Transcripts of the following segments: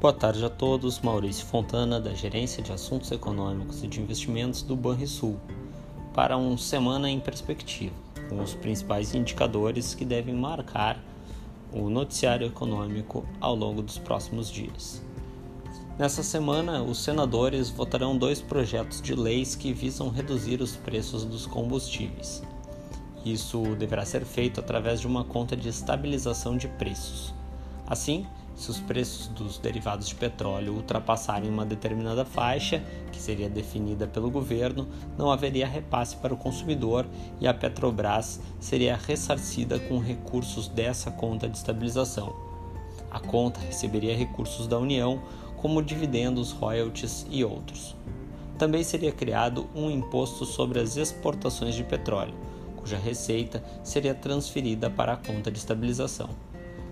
Boa tarde a todos. Maurício Fontana, da Gerência de Assuntos Econômicos e de Investimentos do Banrisul, para um Semana em Perspectiva, com os principais indicadores que devem marcar o noticiário econômico ao longo dos próximos dias. Nessa semana, os senadores votarão dois projetos de leis que visam reduzir os preços dos combustíveis. Isso deverá ser feito através de uma conta de estabilização de preços. Assim, se os preços dos derivados de petróleo ultrapassarem uma determinada faixa, que seria definida pelo governo, não haveria repasse para o consumidor e a Petrobras seria ressarcida com recursos dessa conta de estabilização. A conta receberia recursos da União, como dividendos, royalties e outros. Também seria criado um imposto sobre as exportações de petróleo, cuja receita seria transferida para a conta de estabilização.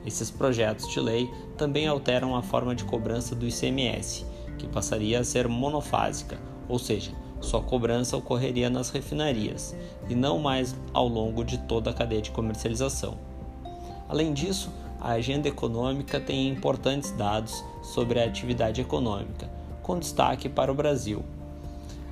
Esses projetos de lei também alteram a forma de cobrança do ICMS, que passaria a ser monofásica, ou seja, sua cobrança ocorreria nas refinarias e não mais ao longo de toda a cadeia de comercialização. Além disso, a agenda econômica tem importantes dados sobre a atividade econômica, com destaque para o Brasil.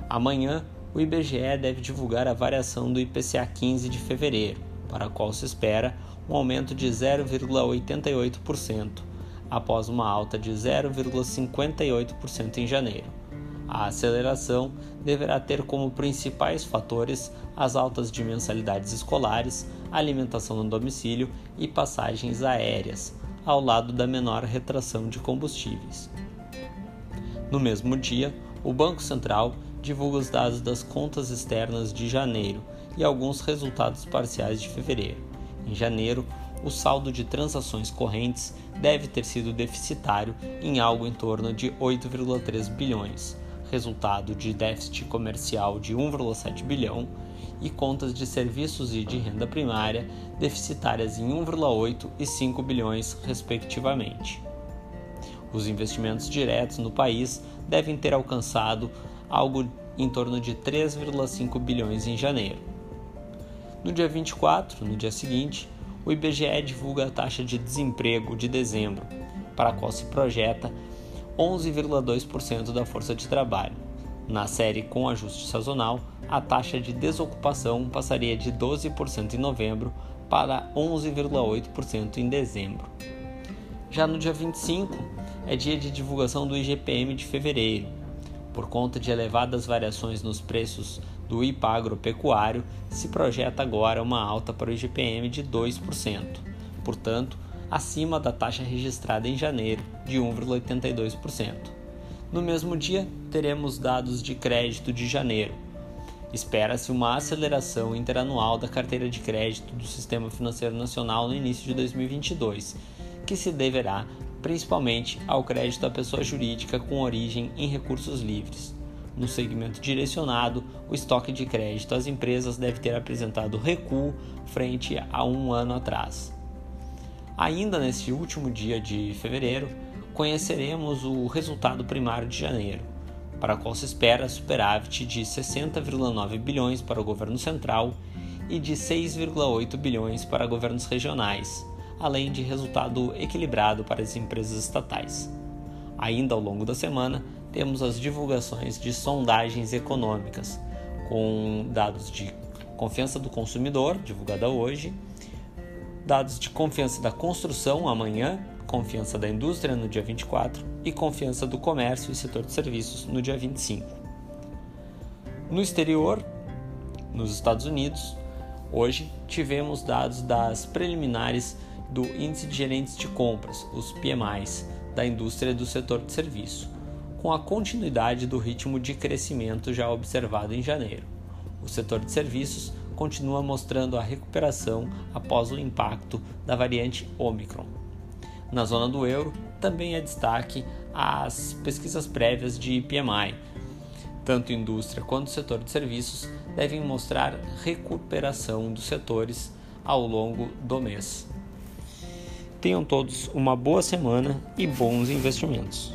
Amanhã, o IBGE deve divulgar a variação do IPCA 15 de fevereiro, para a qual se espera um aumento de 0,88%, após uma alta de 0,58% em janeiro. A aceleração deverá ter como principais fatores as altas de mensalidades escolares, alimentação no domicílio e passagens aéreas, ao lado da menor retração de combustíveis. No mesmo dia, o Banco Central divulga os dados das contas externas de janeiro e alguns resultados parciais de fevereiro. Em janeiro, o saldo de transações correntes deve ter sido deficitário em algo em torno de 8,3 bilhões, resultado de déficit comercial de 1,7 bilhão e contas de serviços e de renda primária deficitárias em 1,8 e 5 bilhões, respectivamente. Os investimentos diretos no país devem ter alcançado algo em torno de 3,5 bilhões em janeiro no dia 24, no dia seguinte, o IBGE divulga a taxa de desemprego de dezembro, para a qual se projeta 11,2% da força de trabalho. Na série com ajuste sazonal, a taxa de desocupação passaria de 12% em novembro para 11,8% em dezembro. Já no dia 25, é dia de divulgação do IGPM de fevereiro. Por conta de elevadas variações nos preços do IPA agropecuário, se projeta agora uma alta para o IGPM de 2%, portanto, acima da taxa registrada em janeiro, de 1,82%. No mesmo dia, teremos dados de crédito de janeiro. Espera-se uma aceleração interanual da carteira de crédito do Sistema Financeiro Nacional no início de 2022, que se deverá principalmente ao crédito à pessoa jurídica com origem em recursos livres. No segmento direcionado, o estoque de crédito às empresas deve ter apresentado recuo frente a um ano atrás. Ainda neste último dia de fevereiro, conheceremos o resultado primário de janeiro, para o qual se espera superávit de 60,9 bilhões para o governo central e de 6,8 bilhões para governos regionais, além de resultado equilibrado para as empresas estatais. Ainda ao longo da semana, temos as divulgações de sondagens econômicas, com dados de confiança do consumidor, divulgada hoje, dados de confiança da construção amanhã, confiança da indústria no dia 24 e confiança do comércio e setor de serviços no dia 25. No exterior, nos Estados Unidos, hoje tivemos dados das preliminares do Índice de Gerentes de Compras, os PMIs, da indústria do setor de serviço com a continuidade do ritmo de crescimento já observado em janeiro. O setor de serviços continua mostrando a recuperação após o impacto da variante Omicron. Na zona do euro, também é destaque as pesquisas prévias de PMI. Tanto indústria quanto setor de serviços devem mostrar recuperação dos setores ao longo do mês. Tenham todos uma boa semana e bons investimentos.